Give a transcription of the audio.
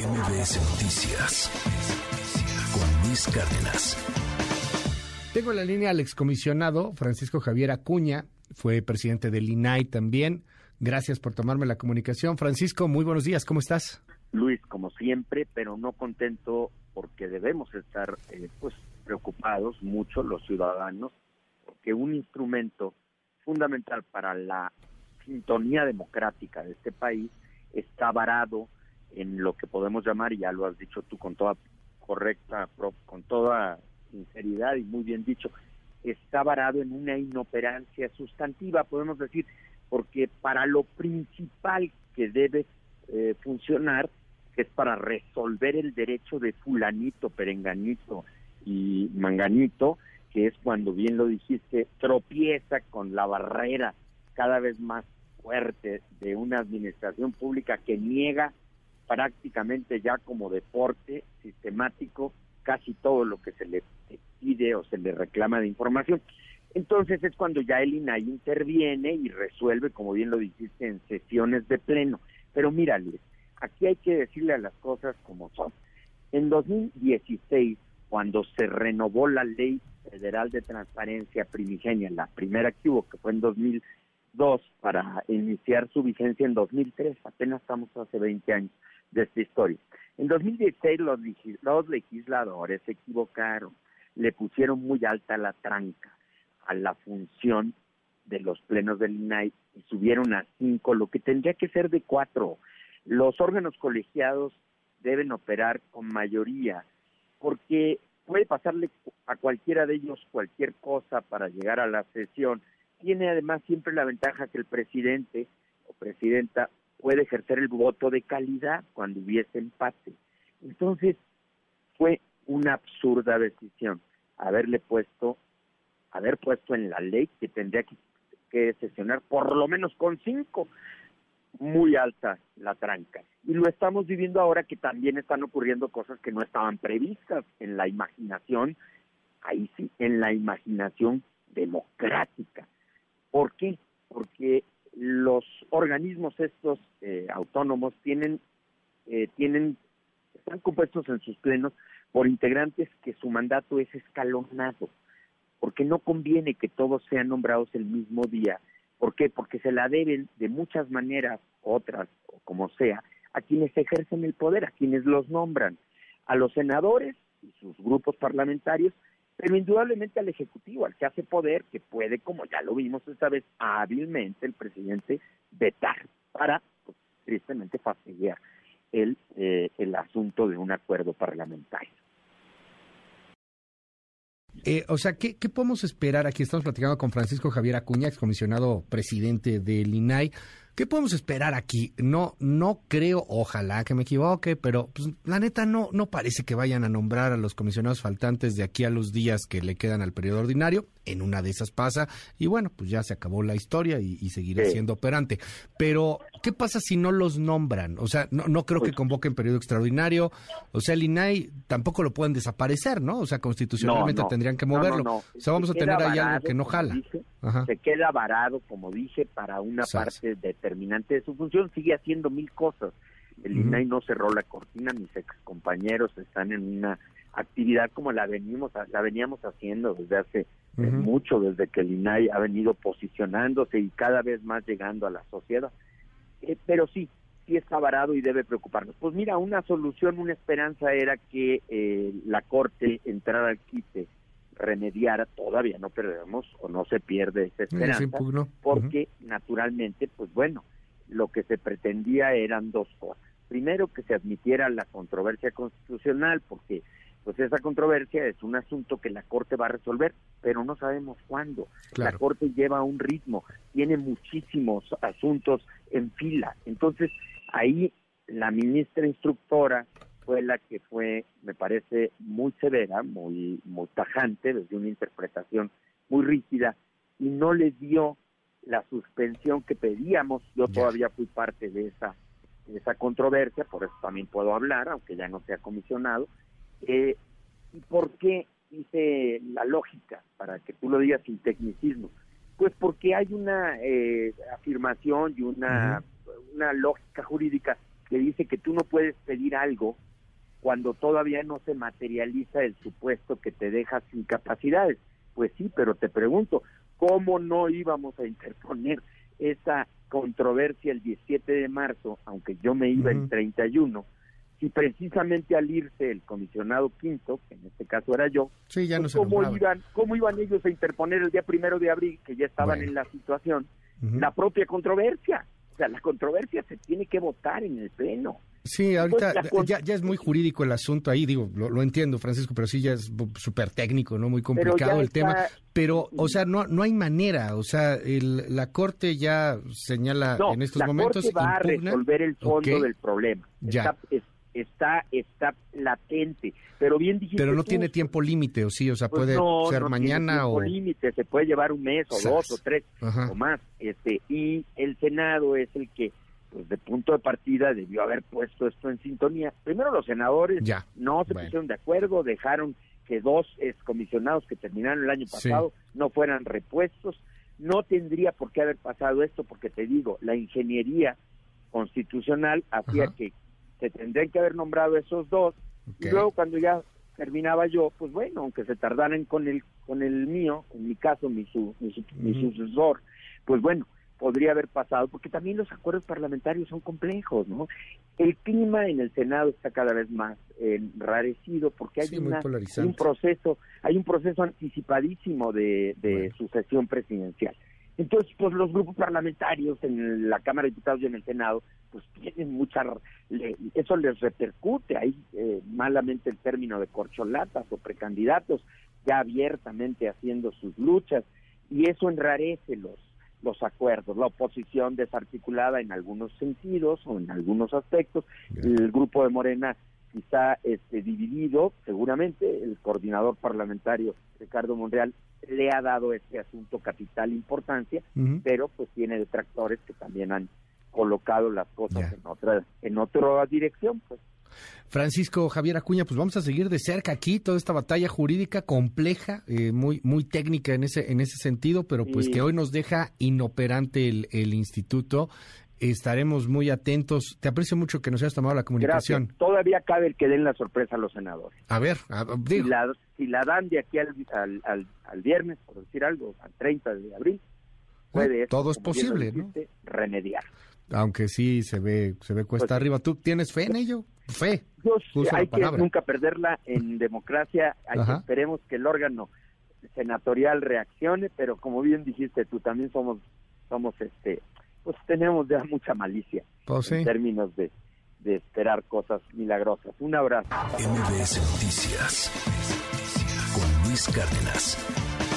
MBS Noticias con Luis Cárdenas. Tengo en la línea al excomisionado Francisco Javier Acuña, fue presidente del INAI también. Gracias por tomarme la comunicación. Francisco, muy buenos días, ¿cómo estás? Luis, como siempre, pero no contento porque debemos estar eh, pues preocupados mucho los ciudadanos porque un instrumento fundamental para la sintonía democrática de este país está varado en lo que podemos llamar, y ya lo has dicho tú con toda correcta, con toda sinceridad y muy bien dicho, está varado en una inoperancia sustantiva, podemos decir, porque para lo principal que debe eh, funcionar, que es para resolver el derecho de fulanito, perenganito y manganito, que es cuando bien lo dijiste, tropieza con la barrera cada vez más fuerte de una administración pública que niega prácticamente ya como deporte sistemático casi todo lo que se le pide o se le reclama de información. Entonces es cuando ya el INAI interviene y resuelve, como bien lo dijiste, en sesiones de pleno. Pero mírale, aquí hay que decirle a las cosas como son. En 2016, cuando se renovó la ley federal de transparencia primigenia, la primera que hubo, que fue en 2002, para iniciar su vigencia en 2003, apenas estamos hace 20 años de esta historia. En 2016 los, los legisladores se equivocaron, le pusieron muy alta la tranca a la función de los plenos del INAI y subieron a cinco, lo que tendría que ser de cuatro. Los órganos colegiados deben operar con mayoría, porque puede pasarle a cualquiera de ellos cualquier cosa para llegar a la sesión. Tiene además siempre la ventaja que el presidente o presidenta puede ejercer el voto de calidad cuando hubiese empate. Entonces, fue una absurda decisión haberle puesto, haber puesto en la ley que tendría que, que sesionar por lo menos con cinco, muy alta la tranca. Y lo estamos viviendo ahora que también están ocurriendo cosas que no estaban previstas en la imaginación, ahí sí, en la imaginación democrática. ¿Por qué? Porque los organismos estos eh, autónomos tienen, eh, tienen, están compuestos en sus plenos por integrantes que su mandato es escalonado, porque no conviene que todos sean nombrados el mismo día. ¿Por qué? Porque se la deben de muchas maneras, otras, o como sea, a quienes ejercen el poder, a quienes los nombran, a los senadores y sus grupos parlamentarios, pero indudablemente al Ejecutivo, al que hace poder, que puede, como ya lo vimos esta vez, hábilmente el presidente vetar para, pues, tristemente, fastidiar el, eh, el asunto de un acuerdo parlamentario. Eh, o sea, ¿qué, ¿qué, podemos esperar? Aquí estamos platicando con Francisco Javier Acuña, excomisionado presidente del INAI. ¿Qué podemos esperar aquí? No, no creo, ojalá que me equivoque, pero pues, la neta no, no parece que vayan a nombrar a los comisionados faltantes de aquí a los días que le quedan al periodo ordinario. En una de esas pasa y bueno, pues ya se acabó la historia y, seguirá siendo operante. Pero, ¿qué pasa si no los nombran? O sea, no, no creo que convoquen periodo extraordinario. O sea, el INAI tampoco lo pueden desaparecer, ¿no? O sea, constitucionalmente tendrían que moverlo. o sea, vamos a tener ahí algo que no jala. Se queda varado, como dije, para una parte determinante de su función, sigue haciendo mil cosas. El INAI no cerró la cortina, mis ex compañeros están en una actividad como la venimos la veníamos haciendo desde hace mucho, desde que el INAI ha venido posicionándose y cada vez más llegando a la sociedad. Eh, pero sí, sí está varado y debe preocuparnos. Pues mira, una solución, una esperanza era que eh, la Corte entrara al quite remediara, todavía no perdemos o no se pierde esa esperanza, porque naturalmente, pues bueno, lo que se pretendía eran dos cosas. Primero, que se admitiera la controversia constitucional, porque pues esa controversia es un asunto que la Corte va a resolver, pero no sabemos cuándo. La Corte lleva un ritmo, tiene muchísimos asuntos en fila. Entonces, ahí la ministra instructora fue la que fue, me parece, muy severa, muy, muy tajante, desde una interpretación muy rígida, y no les dio la suspensión que pedíamos. Yo todavía fui parte de esa, de esa controversia, por eso también puedo hablar, aunque ya no sea comisionado. Eh, ¿Y por qué hice la lógica, para que tú lo digas sin tecnicismo? Pues porque hay una eh, afirmación y una, una lógica jurídica que dice que tú no puedes pedir algo cuando todavía no se materializa el supuesto que te deja sin capacidades. Pues sí, pero te pregunto, ¿cómo no íbamos a interponer esa controversia el 17 de marzo, aunque yo me iba el 31? si precisamente al irse el comisionado quinto, que en este caso era yo, sí, ya pues no ¿cómo, iban, ¿cómo iban ellos a interponer el día primero de abril, que ya estaban en la situación, la propia controversia? O sea, la controversia se tiene que votar en el Pleno. Sí, ahorita ya, ya, es muy jurídico el asunto ahí, digo, lo, entiendo, Francisco, pero sí ya es súper técnico, ¿no? Muy complicado el tema. Pero, o sea, no, no hay manera, o sea, el, la Corte ya señala en estos la momentos... Corte va a resolver el fondo del problema. Ya. Está está latente. Pero bien dijiste pero no tiene tiempo límite o sí o sea pues puede ser mañana o límite. Se puede llevar un mes o dos o tres o más. Este y el senado es el que pues de punto de partida debió haber puesto esto en sintonía. Primero los senadores ya. no se pusieron de acuerdo dejaron que dos excomisionados que terminaron el año pasado no fueran repuestos. No tendría por qué haber pasado esto porque te digo la ingeniería constitucional hacía que se tendrían que haber nombrado esos dos. Y luego cuando ya terminaba yo pues bueno aunque se tardaran con el con el mío en mi caso mi mi, sucesor pues bueno podría haber pasado porque también los acuerdos parlamentarios son complejos no el clima en el senado está cada vez más enrarecido porque hay, un proceso hay un proceso anticipadísimo de, de sucesión presidencial. Entonces, pues los grupos parlamentarios en la Cámara de Diputados y en el Senado, pues tienen mucha... eso les repercute. Ahí eh, malamente el término de corcholatas o precandidatos ya abiertamente haciendo sus luchas y eso enrarece los los acuerdos, la oposición desarticulada en algunos sentidos o en algunos aspectos, el grupo de Morena quizá este, dividido, seguramente el coordinador parlamentario Ricardo Monreal le ha dado este asunto capital importancia, pero pues tiene detractores que también han colocado las cosas en otra en otra dirección, pues. Francisco Javier Acuña, pues vamos a seguir de cerca aquí toda esta batalla jurídica compleja, eh, muy muy técnica en ese en ese sentido, pero pues que hoy nos deja inoperante el, el instituto estaremos muy atentos. Te aprecio mucho que nos hayas tomado la comunicación. Todavía cabe el que den la sorpresa a los senadores. A ver, Si, la, si, la, dan de aquí al, al, al, viernes, por decir algo, al 30 de abril, puede todo es posible, ¿no? remediar. Aunque sí se ve se ve cuesta pues arriba. ¿Tú tienes fe en ello? Fe. hay que nunca perderla en democracia. esperemos que el órgano senatorial reaccione, pero como bien dijiste tú, también somos somos este pues tenemos ya mucha malicia pues en términos de, de esperar cosas milagrosas. Un abrazo. MBS Noticias con Luis Cárdenas.